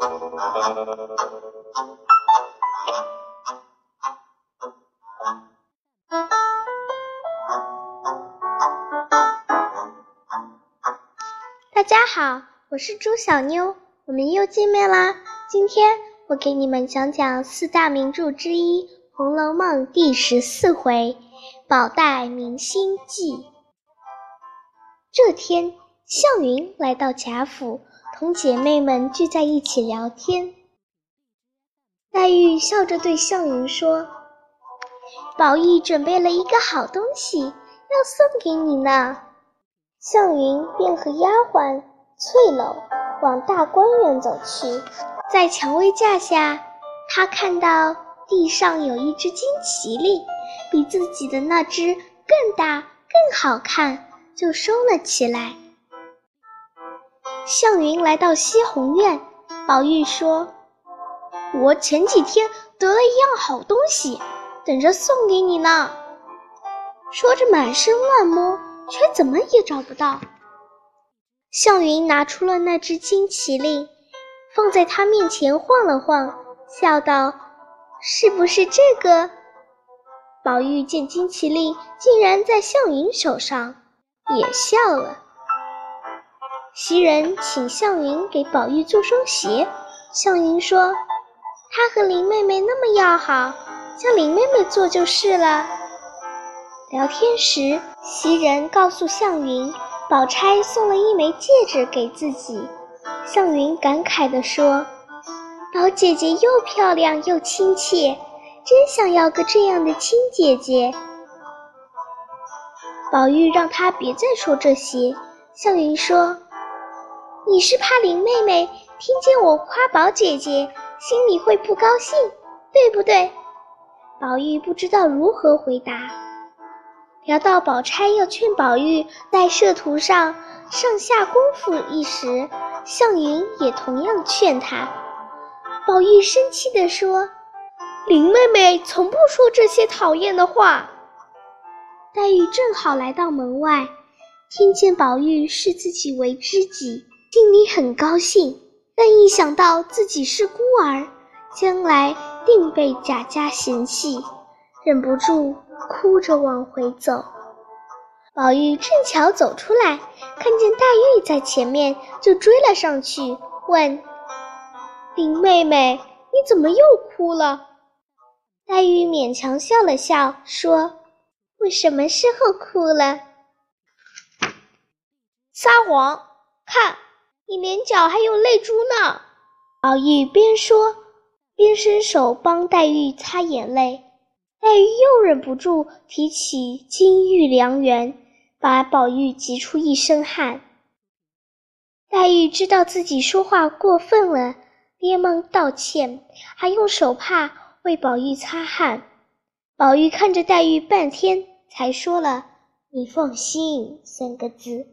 大家好，我是朱小妞，我们又见面啦。今天我给你们讲讲四大名著之一《红楼梦》第十四回“宝黛明心计”。这天，向云来到贾府，同姐妹们聚在一起聊天。黛玉笑着对向云说：“宝玉准备了一个好东西，要送给你呢。”向云便和丫鬟翠楼往大观园走去，在蔷薇架下，他看到地上有一只金麒麟，比自己的那只更大、更好看。就收了起来。向云来到西红院，宝玉说：“我前几天得了一样好东西，等着送给你呢。”说着满身乱摸，却怎么也找不到。向云拿出了那只金麒麟，放在他面前晃了晃，笑道：“是不是这个？”宝玉见金麒麟竟然在向云手上。也笑了。袭人请向云给宝玉做双鞋，向云说：“他和林妹妹那么要好，叫林妹妹做就是了。”聊天时，袭人告诉向云，宝钗送了一枚戒指给自己。向云感慨地说：“宝姐姐又漂亮又亲切，真想要个这样的亲姐姐。”宝玉让他别再说这些。向云说：“你是怕林妹妹听见我夸宝姐姐，心里会不高兴，对不对？”宝玉不知道如何回答。聊到宝钗要劝宝玉在仕途上上下功夫一时，向云也同样劝他。宝玉生气地说：“林妹妹从不说这些讨厌的话。”黛玉正好来到门外，听见宝玉视自己为知己，心里很高兴。但一想到自己是孤儿，将来定被贾家嫌弃，忍不住哭着往回走。宝玉正巧走出来，看见黛玉在前面，就追了上去，问：“林妹妹，你怎么又哭了？”黛玉勉强笑了笑，说。我什么时候哭了？撒谎！看你脸角还有泪珠呢。宝玉边说边伸手帮黛玉擦眼泪，黛玉又忍不住提起金玉良缘，把宝玉急出一身汗。黛玉知道自己说话过分了，连忙道歉，还用手帕为宝玉擦汗。宝玉看着黛玉半天。才说了“你放心”三个字，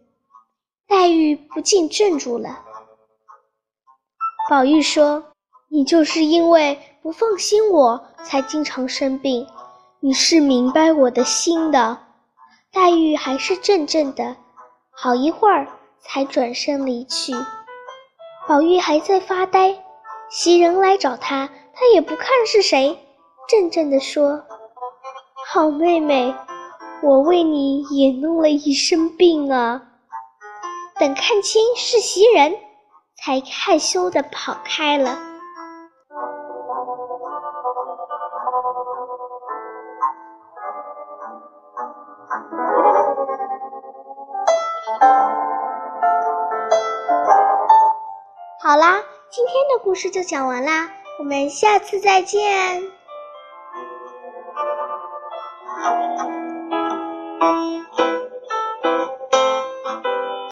黛玉不禁怔住了。宝玉说：“你就是因为不放心我才经常生病，你是明白我的心的。”黛玉还是怔怔的，好一会儿才转身离去。宝玉还在发呆，袭人来找他，他也不看是谁，怔怔地说：“好妹妹。”我为你也弄了一身病啊！等看清是袭人，才害羞的跑开了。好啦，今天的故事就讲完啦，我们下次再见。